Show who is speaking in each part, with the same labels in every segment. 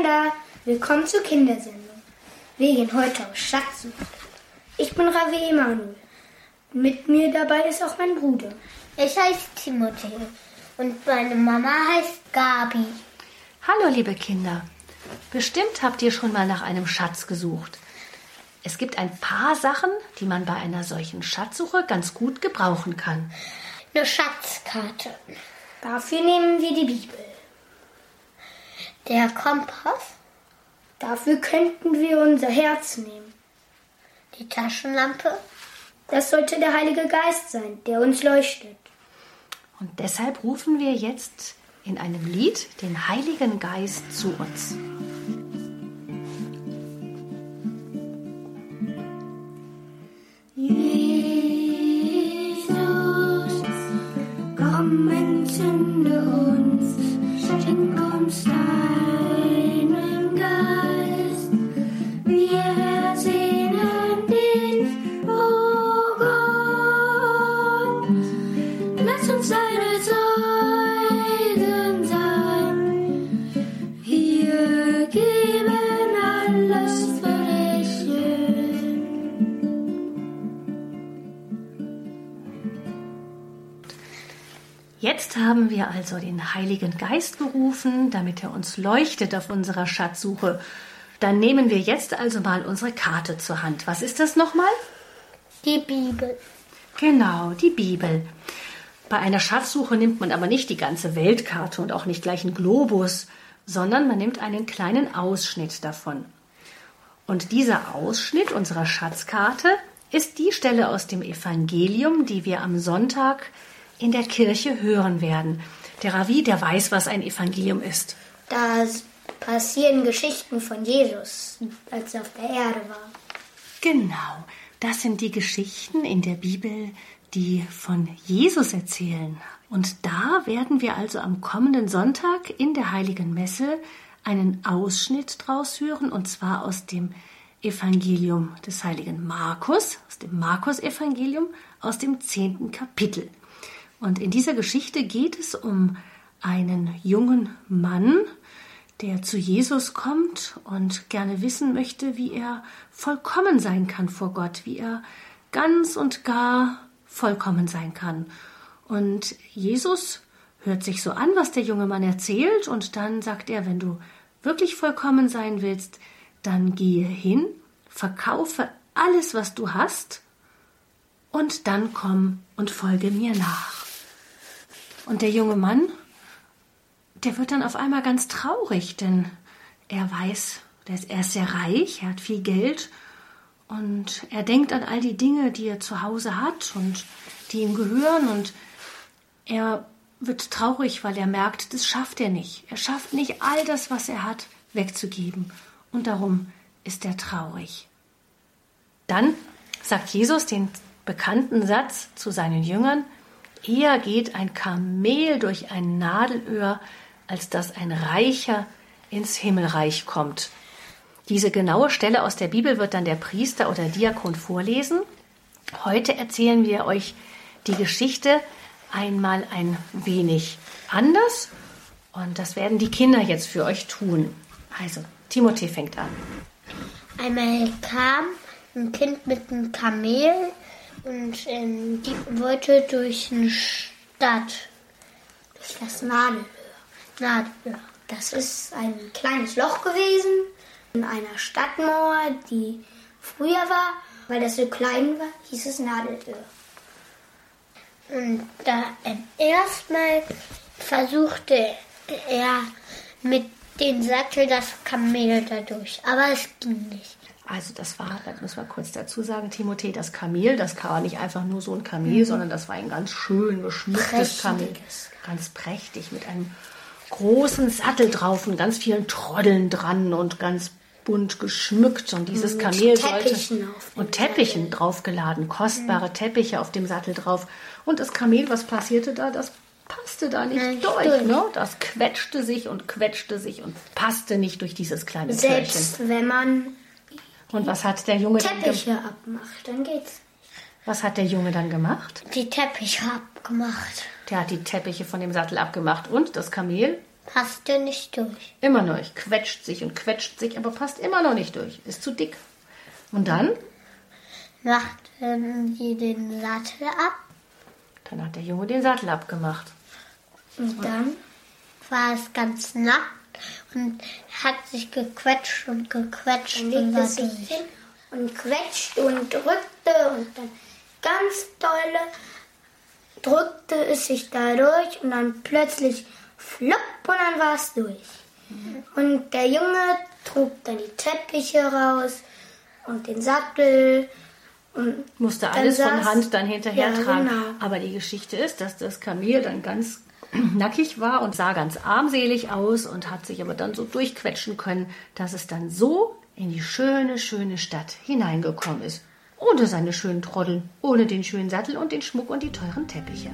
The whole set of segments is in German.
Speaker 1: Kinder, willkommen zur Kindersendung. Wir gehen heute auf Schatzsuche. Ich bin Ravi Emanuel. Mit mir dabei ist auch mein Bruder.
Speaker 2: Ich heiße Timothée und meine Mama heißt Gabi.
Speaker 3: Hallo, liebe Kinder. Bestimmt habt ihr schon mal nach einem Schatz gesucht. Es gibt ein paar Sachen, die man bei einer solchen Schatzsuche ganz gut gebrauchen kann.
Speaker 2: Eine Schatzkarte.
Speaker 1: Dafür nehmen wir die Bibel.
Speaker 2: Der Kompass.
Speaker 1: Dafür könnten wir unser Herz nehmen.
Speaker 2: Die Taschenlampe.
Speaker 1: Das sollte der Heilige Geist sein, der uns leuchtet.
Speaker 3: Und deshalb rufen wir jetzt in einem Lied den Heiligen Geist zu uns. Den Heiligen Geist gerufen, damit er uns leuchtet auf unserer Schatzsuche. Dann nehmen wir jetzt also mal unsere Karte zur Hand. Was ist das nochmal?
Speaker 2: Die Bibel.
Speaker 3: Genau, die Bibel. Bei einer Schatzsuche nimmt man aber nicht die ganze Weltkarte und auch nicht gleich einen Globus, sondern man nimmt einen kleinen Ausschnitt davon. Und dieser Ausschnitt unserer Schatzkarte ist die Stelle aus dem Evangelium, die wir am Sonntag in der Kirche hören werden. Der Ravi, der weiß, was ein Evangelium ist.
Speaker 1: Da passieren Geschichten von Jesus, als er auf der Erde war.
Speaker 3: Genau, das sind die Geschichten in der Bibel, die von Jesus erzählen. Und da werden wir also am kommenden Sonntag in der Heiligen Messe einen Ausschnitt draus hören, und zwar aus dem Evangelium des heiligen Markus, aus dem Markus-Evangelium, aus dem zehnten Kapitel. Und in dieser Geschichte geht es um einen jungen Mann, der zu Jesus kommt und gerne wissen möchte, wie er vollkommen sein kann vor Gott, wie er ganz und gar vollkommen sein kann. Und Jesus hört sich so an, was der junge Mann erzählt, und dann sagt er, wenn du wirklich vollkommen sein willst, dann gehe hin, verkaufe alles, was du hast, und dann komm und folge mir nach. Und der junge Mann, der wird dann auf einmal ganz traurig, denn er weiß, er ist sehr reich, er hat viel Geld und er denkt an all die Dinge, die er zu Hause hat und die ihm gehören und er wird traurig, weil er merkt, das schafft er nicht. Er schafft nicht all das, was er hat, wegzugeben. Und darum ist er traurig. Dann sagt Jesus den bekannten Satz zu seinen Jüngern, eher geht ein Kamel durch ein Nadelöhr, als dass ein Reicher ins Himmelreich kommt. Diese genaue Stelle aus der Bibel wird dann der Priester oder Diakon vorlesen. Heute erzählen wir euch die Geschichte einmal ein wenig anders und das werden die Kinder jetzt für euch tun. Also, Timothée fängt an.
Speaker 2: Einmal kam ein Kind mit einem Kamel und ähm, die wollte durch eine Stadt.
Speaker 1: Durch das Nadelöhr.
Speaker 2: Nadelöhr.
Speaker 1: Das ist ein kleines Loch gewesen in einer Stadtmauer, die früher war. Weil das so klein war, hieß es Nadelöhr.
Speaker 2: Und da erstmal versuchte er mit dem Sattel das Kamel dadurch, aber es ging nicht.
Speaker 3: Also das war, das müssen wir kurz dazu sagen, Timothée, das Kamel, das war nicht einfach nur so ein Kamel, sondern das war ein ganz schön geschmücktes Kamel. Ganz prächtig, mit einem großen Sattel drauf und ganz vielen Troddeln dran und ganz bunt geschmückt. Und dieses
Speaker 1: Mit
Speaker 3: Kamel
Speaker 1: Teppichen
Speaker 3: sollte... Und Teppichen draufgeladen, kostbare Teppiche auf dem Sattel drauf. Und das Kamel, was passierte da? Das passte da nicht
Speaker 2: Nicht
Speaker 3: durch,
Speaker 2: durch.
Speaker 3: Ne? Das quetschte sich und quetschte sich und passte nicht durch dieses kleine Türchen.
Speaker 1: Selbst wenn man
Speaker 3: Und was hat der Junge dann gemacht?
Speaker 1: Teppiche abmacht, dann geht's.
Speaker 3: Was hat der Junge dann gemacht?
Speaker 2: Die Teppiche abgemacht.
Speaker 3: Der hat die Teppiche von dem Sattel abgemacht und das Kamel
Speaker 2: Passte nicht durch.
Speaker 3: Immer noch nicht. Quetscht sich und quetscht sich, aber passt immer noch nicht durch. Ist zu dick. Und dann?
Speaker 2: Machten sie den Sattel ab.
Speaker 3: Dann hat der Junge den Sattel abgemacht.
Speaker 1: Und dann
Speaker 2: war es ganz nackt und hat sich gequetscht und gequetscht und
Speaker 1: legte
Speaker 2: war durch.
Speaker 1: hin und quetschte und drückte und dann ganz dolle drückte es sich da durch und dann plötzlich flupp und dann war es durch. Und der Junge trug dann die Teppiche raus und den Sattel und
Speaker 3: Musste alles von
Speaker 1: saß-
Speaker 3: Hand dann hinterher
Speaker 1: Ja,
Speaker 3: tragen.
Speaker 1: genau.
Speaker 3: Aber die Geschichte ist, dass das Kamel dann ganz nackig war und sah ganz armselig aus und hat sich aber dann so durchquetschen können, dass es dann so in die schöne, schöne Stadt hineingekommen ist. Ohne seine schönen Troddeln, ohne den schönen Sattel und den Schmuck und die teuren Teppiche.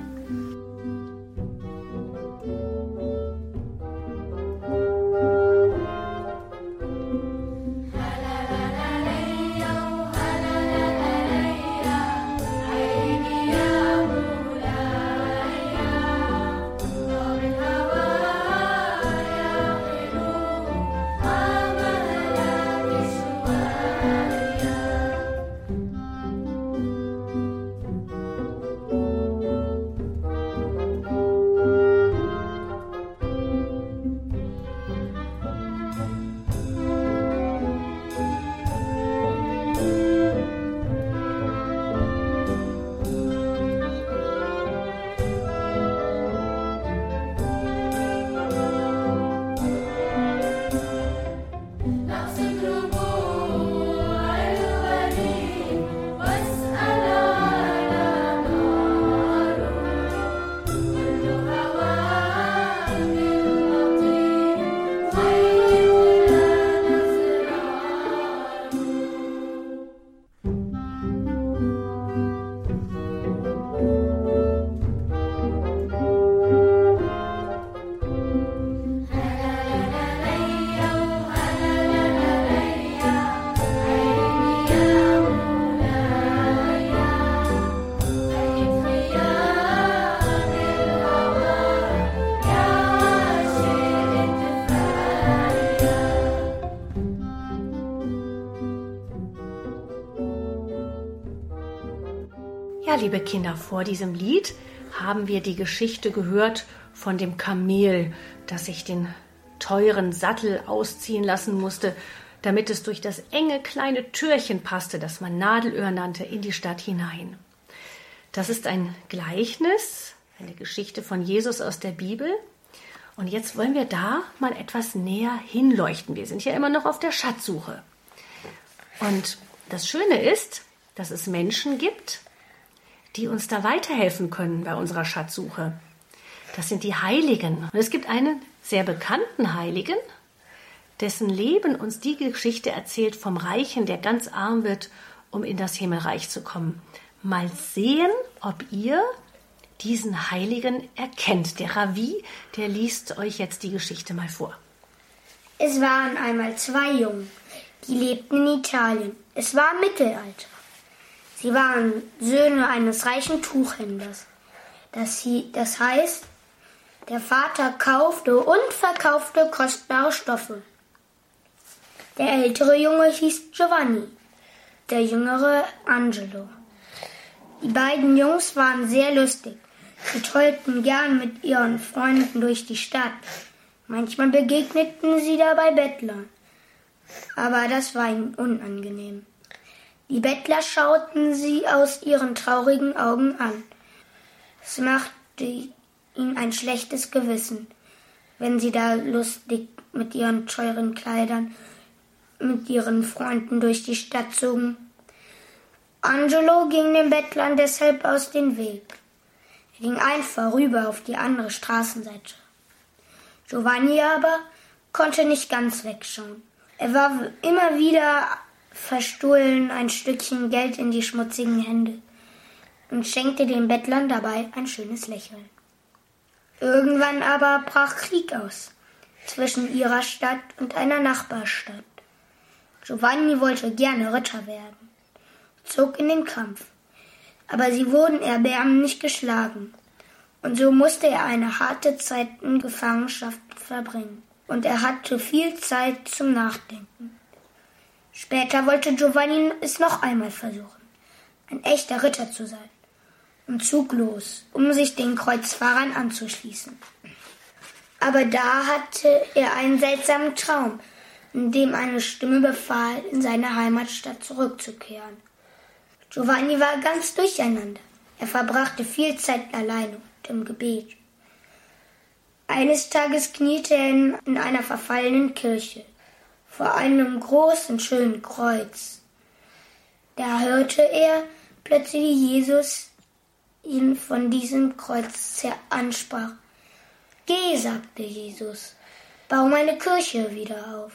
Speaker 3: Liebe Kinder, vor diesem Lied haben wir die Geschichte gehört von dem Kamel, das sich den teuren Sattel ausziehen lassen musste, damit es durch das enge kleine Türchen passte, das man Nadelöhr nannte, in die Stadt hinein. Das ist ein Gleichnis, eine Geschichte von Jesus aus der Bibel. Und jetzt wollen wir da mal etwas näher hinleuchten. Wir sind ja immer noch auf der Schatzsuche. Und das Schöne ist, dass es Menschen gibt, die uns da weiterhelfen können bei unserer Schatzsuche. Das sind die Heiligen. Und es gibt einen sehr bekannten Heiligen, dessen Leben uns die Geschichte erzählt vom Reichen, der ganz arm wird, um in das Himmelreich zu kommen. Mal sehen, ob ihr diesen Heiligen erkennt. Der Ravi, der liest euch jetzt die Geschichte mal vor.
Speaker 1: Es waren einmal zwei Jungen, die lebten in Italien. Es war Mittelalter. Sie waren Söhne eines reichen Tuchhändlers. Das, das heißt, der Vater kaufte und verkaufte kostbare Stoffe. Der ältere Junge hieß Giovanni, der jüngere Angelo. Die beiden Jungs waren sehr lustig. Sie tollten gern mit ihren Freunden durch die Stadt. Manchmal begegneten sie dabei Bettlern. Aber das war ihnen unangenehm. Die Bettler schauten sie aus ihren traurigen Augen an. Es machte ihnen ein schlechtes Gewissen, wenn sie da lustig mit ihren teuren Kleidern mit ihren Freunden durch die Stadt zogen. Angelo ging den Bettlern deshalb aus dem Weg. Er ging einfach rüber auf die andere Straßenseite. Giovanni aber konnte nicht ganz wegschauen. Er warf immer wieder verstohlen ein Stückchen Geld in die schmutzigen Hände und schenkte den Bettlern dabei ein schönes Lächeln. Irgendwann aber brach Krieg aus zwischen ihrer Stadt und einer Nachbarstadt. Giovanni wollte gerne Ritter werden, zog in den Kampf, aber sie wurden erbärmlich geschlagen Und so musste er eine harte Zeit in Gefangenschaft verbringen. Und er hatte viel Zeit zum Nachdenken. Später wollte Giovanni es noch einmal versuchen, ein echter Ritter zu sein und zog los, um sich den Kreuzfahrern anzuschließen. Aber da hatte er einen seltsamen Traum, in dem eine Stimme befahl, in seine Heimatstadt zurückzukehren. Giovanni war ganz durcheinander. Er verbrachte viel Zeit allein und im Gebet. Eines Tages kniete er in, in einer verfallenen Kirche vor einem großen, schönen Kreuz. Da hörte er plötzlich, Jesus ihn von diesem Kreuz ansprach. Geh, sagte Jesus, bau meine Kirche wieder auf.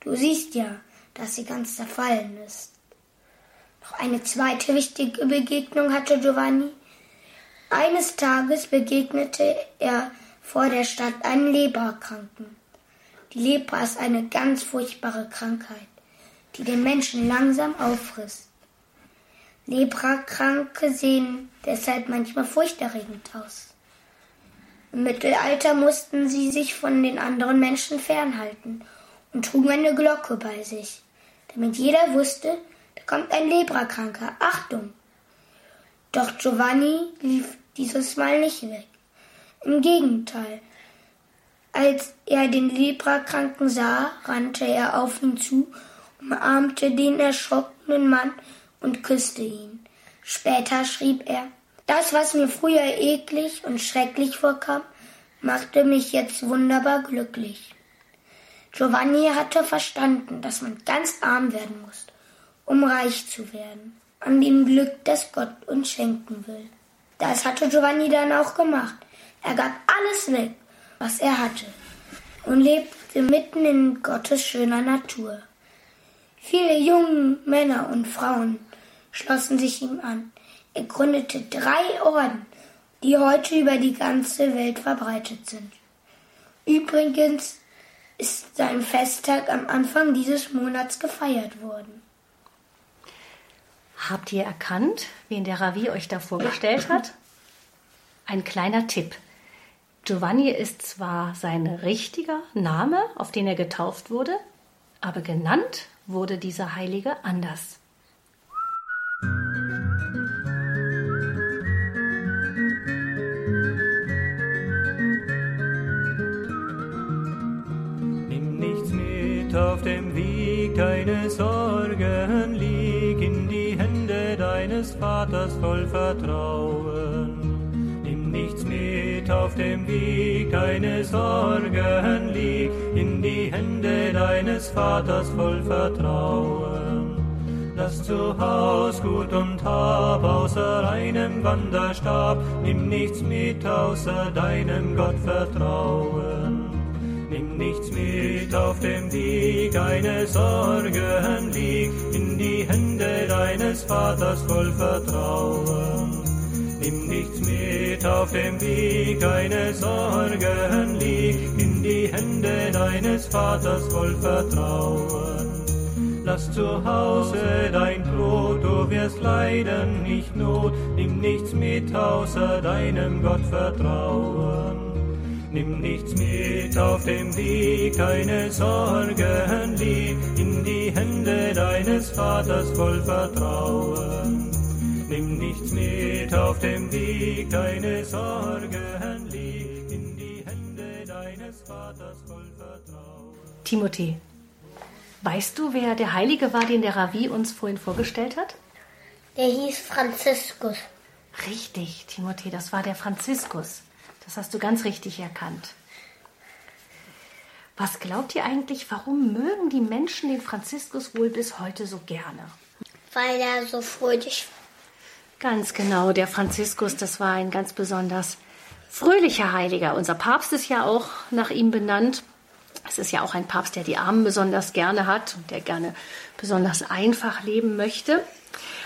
Speaker 1: Du siehst ja, dass sie ganz zerfallen ist. Noch eine zweite wichtige Begegnung hatte Giovanni. Eines Tages begegnete er vor der Stadt einen Leberkranken. Die Lepra ist eine ganz furchtbare Krankheit, die den Menschen langsam auffrisst. Leprakranke sehen deshalb manchmal furchterregend aus. Im Mittelalter mussten sie sich von den anderen Menschen fernhalten und trugen eine Glocke bei sich, damit jeder wusste, da kommt ein Leprakranker. Achtung! Doch Giovanni lief dieses Mal nicht weg. Im Gegenteil. Als er den Leprakranken sah, rannte er auf ihn zu, umarmte den erschrockenen Mann und küsste ihn. Später schrieb er, das, was mir früher eklig und schrecklich vorkam, machte mich jetzt wunderbar glücklich. Giovanni hatte verstanden, dass man ganz arm werden muss, um reich zu werden, an dem Glück, das Gott uns schenken will. Das hatte Giovanni dann auch gemacht. Er gab alles weg, was er hatte, und lebte mitten in Gottes schöner Natur. Viele junge Männer und Frauen schlossen sich ihm an. Er gründete drei Orden, die heute über die ganze Welt verbreitet sind. Übrigens ist sein Festtag am Anfang dieses Monats gefeiert worden.
Speaker 3: Habt ihr erkannt, wen der Ravi euch da vorgestellt hat? Ein kleiner Tipp. Giovanni ist zwar sein richtiger Name, auf den er getauft wurde, aber genannt wurde dieser Heilige anders.
Speaker 4: Nimm nichts mit auf dem Weg, keine Sorgen, lieg in die Hände deines Vaters voll Vertrauen dem Weg, keine Sorgen lieg in die Hände deines Vaters voll Vertrauen. Lass zu Haus Gut und Hab außer einem Wanderstab, nimm nichts mit außer deinem Gott vertrauen. Nimm nichts mit auf dem Weg, keine Sorgen lieg in die Hände deines Vaters voll Vertrauen. Mit auf dem Weg, keine Sorgen lieg in die Hände deines Vaters voll Vertrauen. Lass zu Hause dein Brot, du wirst leiden, nicht Not, nimm nichts mit außer deinem Gott vertrauen. Nimm nichts mit auf dem Weg, keine Sorgen lieg in die Hände deines Vaters voll Vertrauen. Mit auf dem Weg, deine Sorgen lieg in die Hände deines Vaters voll Vertrauen.
Speaker 3: Timothée, weißt du, wer der Heilige war, den der Ravi uns vorhin vorgestellt hat?
Speaker 2: Der hieß Franziskus.
Speaker 3: Richtig, Timothée, das war der Franziskus. Das hast du ganz richtig erkannt. Was glaubt ihr eigentlich, warum mögen die Menschen den Franziskus wohl bis heute so gerne?
Speaker 2: Weil er so fröhlich war.
Speaker 3: Ganz genau, der Franziskus, das war ein ganz besonders fröhlicher Heiliger. Unser Papst ist ja auch nach ihm benannt. Es ist ja auch ein Papst, der die Armen besonders gerne hat und der gerne besonders einfach leben möchte.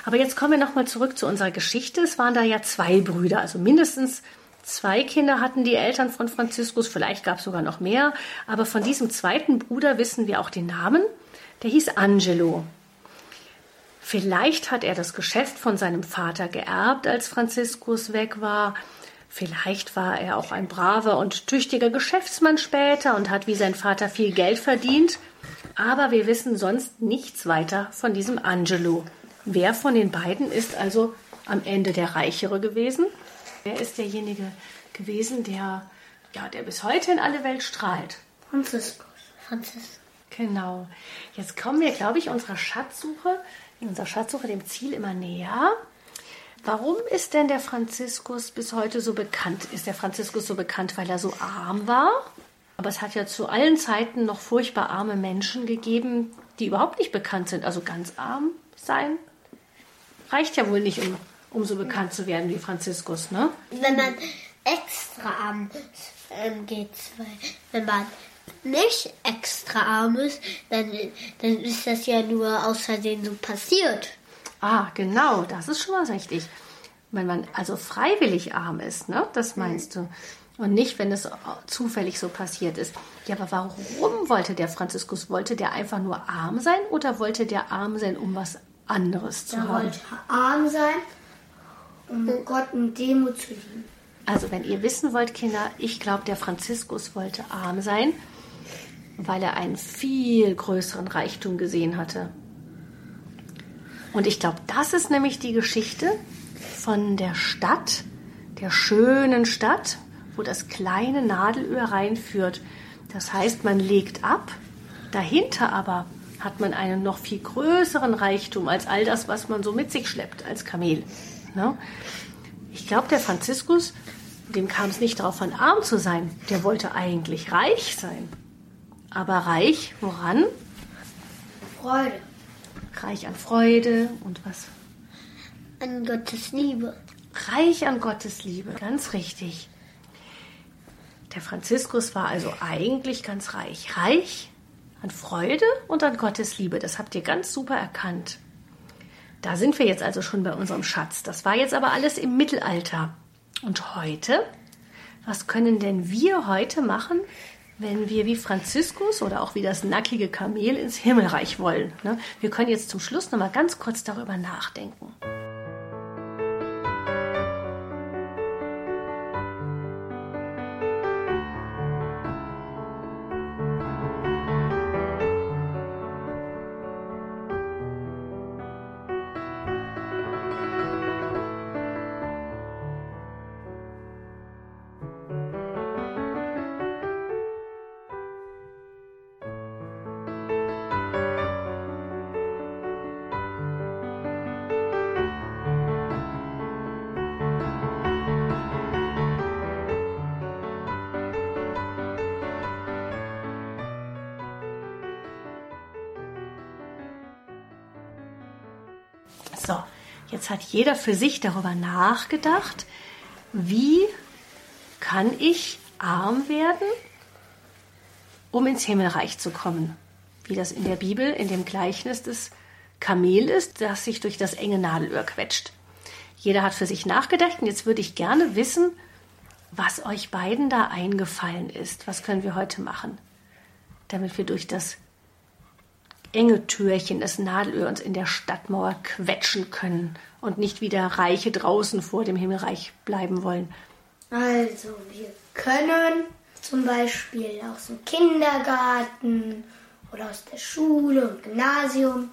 Speaker 3: Aber jetzt kommen wir nochmal zurück zu unserer Geschichte. Es waren da ja zwei Brüder, also mindestens zwei Kinder hatten die Eltern von Franziskus, vielleicht gab es sogar noch mehr. Aber von diesem zweiten Bruder wissen wir auch den Namen. Der hieß Angelo. Vielleicht hat er das Geschäft von seinem Vater geerbt, als Franziskus weg war. Vielleicht war er auch ein braver und tüchtiger Geschäftsmann später und hat wie sein Vater viel Geld verdient. Aber wir wissen sonst nichts weiter von diesem Angelo. Wer von den beiden ist also am Ende der Reichere gewesen? Wer ist derjenige gewesen, der, ja, der bis heute in alle Welt strahlt?
Speaker 1: Franziskus.
Speaker 2: Franzis.
Speaker 3: Genau. Jetzt kommen wir, glaube ich, unserer Schatzsuche, in unserer Schatzsuche dem Ziel immer näher. Warum ist denn der Franziskus bis heute so bekannt? Ist der Franziskus so bekannt, weil er so arm war? Aber es hat ja zu allen Zeiten noch furchtbar arme Menschen gegeben, die überhaupt nicht bekannt sind. Also ganz arm sein reicht ja wohl nicht, um, um so bekannt zu werden wie Franziskus, ne?
Speaker 2: Wenn man extra arm ähm. Weil wenn man nicht extra arm ist, dann, dann ist das ja nur aus Versehen so passiert.
Speaker 3: Ah, genau, das ist schon mal richtig. Wenn man also freiwillig arm ist, ne? Das meinst du. Und nicht, wenn es zufällig so passiert ist. Ja, aber warum wollte der Franziskus? Wollte der einfach nur arm sein oder wollte der arm sein, um was anderes zu
Speaker 1: Er
Speaker 3: haben?
Speaker 1: wollte arm sein, um Gott in Demut zu lieben.
Speaker 3: Also, wenn ihr wissen wollt, Kinder, ich glaube, der Franziskus wollte arm sein, weil er einen viel größeren Reichtum gesehen hatte. Und ich glaube, das ist nämlich die Geschichte von der Stadt, der schönen Stadt, wo das kleine Nadelöhr reinführt. Das heißt, man legt ab, dahinter aber hat man einen noch viel größeren Reichtum als all das, was man so mit sich schleppt als Kamel. Ne? Ich glaube, der Franziskus, dem kam es nicht darauf an, arm zu sein. Der wollte eigentlich reich sein. Aber reich woran?
Speaker 1: Freude.
Speaker 3: Reich an Freude und was?
Speaker 2: An Gottes Liebe.
Speaker 3: Reich an Gottes Liebe, ganz richtig. Der Franziskus war also eigentlich ganz reich. Reich an Freude und an Gottes Liebe. Das habt ihr ganz super erkannt. Da sind wir jetzt also schon bei unserem Schatz. Das war jetzt aber alles im Mittelalter. Und heute? Was können denn wir heute machen, wenn wir wie Franziskus oder auch wie das nackige Kamel ins Himmelreich wollen? ne? Wir können jetzt zum Schluss noch mal ganz kurz darüber nachdenken. Jetzt hat jeder für sich darüber nachgedacht, wie kann ich arm werden, um ins Himmelreich zu kommen. Wie das in der Bibel, in dem Gleichnis des Kamel ist, das sich durch das enge Nadelöhr quetscht. Jeder hat für sich nachgedacht und jetzt würde ich gerne wissen, was euch beiden da eingefallen ist. Was können wir heute machen, damit wir durch das enge Türchen des Nadelöhr uns in der Stadtmauer quetschen können und nicht wie der Reiche draußen vor dem Himmelreich bleiben wollen.
Speaker 1: Also, wir können zum Beispiel aus dem Kindergarten oder aus der Schule und Gymnasium,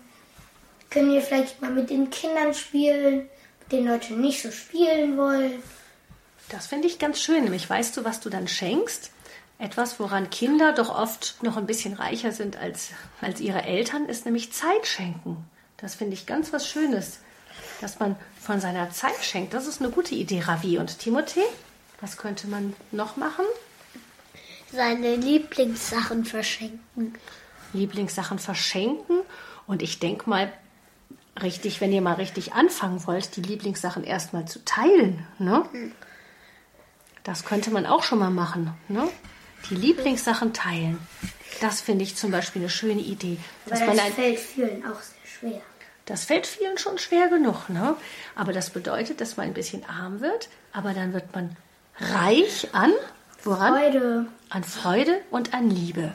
Speaker 1: können wir vielleicht mal mit den Kindern spielen, mit denen Leute nicht so spielen wollen.
Speaker 3: Das finde ich ganz schön. Nämlich weißt du, was du dann schenkst? Etwas, woran Kinder doch oft noch ein bisschen reicher sind als, als ihre Eltern, ist nämlich Zeit schenken. Das finde ich ganz was Schönes, dass man von seiner Zeit schenkt. Das ist eine gute Idee, Ravi. Und Timothée, was könnte man noch machen?
Speaker 2: Seine Lieblingssachen verschenken.
Speaker 3: Lieblingssachen verschenken. Und ich denke mal, richtig, wenn ihr mal richtig anfangen wollt, die Lieblingssachen erstmal zu teilen. Ne? Das könnte man auch schon mal machen. Ne? Die Lieblingssachen teilen. Das finde ich zum Beispiel eine schöne Idee.
Speaker 1: Weil
Speaker 3: man
Speaker 1: das
Speaker 3: ein,
Speaker 1: fällt vielen auch sehr schwer.
Speaker 3: das fällt vielen schon schwer genug. Ne? Aber das bedeutet, dass man ein bisschen arm wird, aber dann wird man reich an, woran?
Speaker 1: Freude.
Speaker 3: An Freude und an Liebe.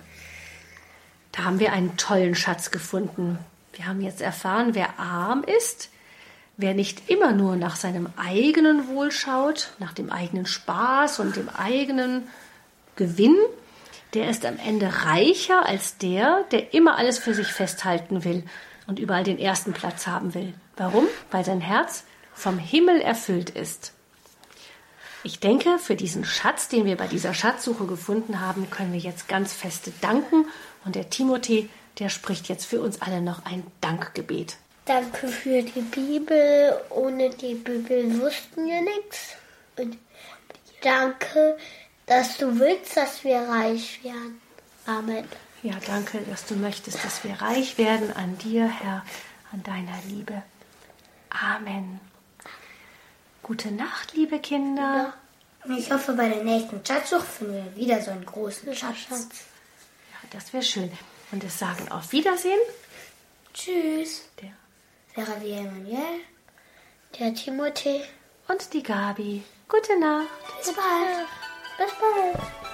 Speaker 3: Da haben wir einen tollen Schatz gefunden. Wir haben jetzt erfahren, wer arm ist, Wer nicht immer nur nach seinem eigenen Wohl schaut, nach dem eigenen Spaß und dem eigenen Gewinn, der ist am Ende reicher als der, der immer alles für sich festhalten will und überall den ersten Platz haben will. Warum? Weil sein Herz vom Himmel erfüllt ist. Ich denke, für diesen Schatz, den wir bei dieser Schatzsuche gefunden haben, können wir jetzt ganz feste danken. Und der Timothée, der spricht jetzt für uns alle noch ein Dankgebet.
Speaker 5: Danke für die Bibel. Ohne die Bibel wussten wir nichts. Und danke, dass du willst, dass wir reich werden. Amen.
Speaker 3: Ja, danke, dass du möchtest, dass wir reich werden an dir, Herr, an deiner Liebe. Amen. Gute Nacht, liebe Kinder.
Speaker 1: Und ich hoffe, bei der nächsten Schatzsuche finden wir wieder so einen großen Schatz.
Speaker 3: Ja, das wäre schön. Und es sagen auf Wiedersehen.
Speaker 1: Tschüss.
Speaker 3: Der
Speaker 1: Sarah wie Emanuel.
Speaker 5: Der Timothée.
Speaker 3: und die Gabi. Gute Nacht.
Speaker 1: Bis bald.
Speaker 5: Bis bald.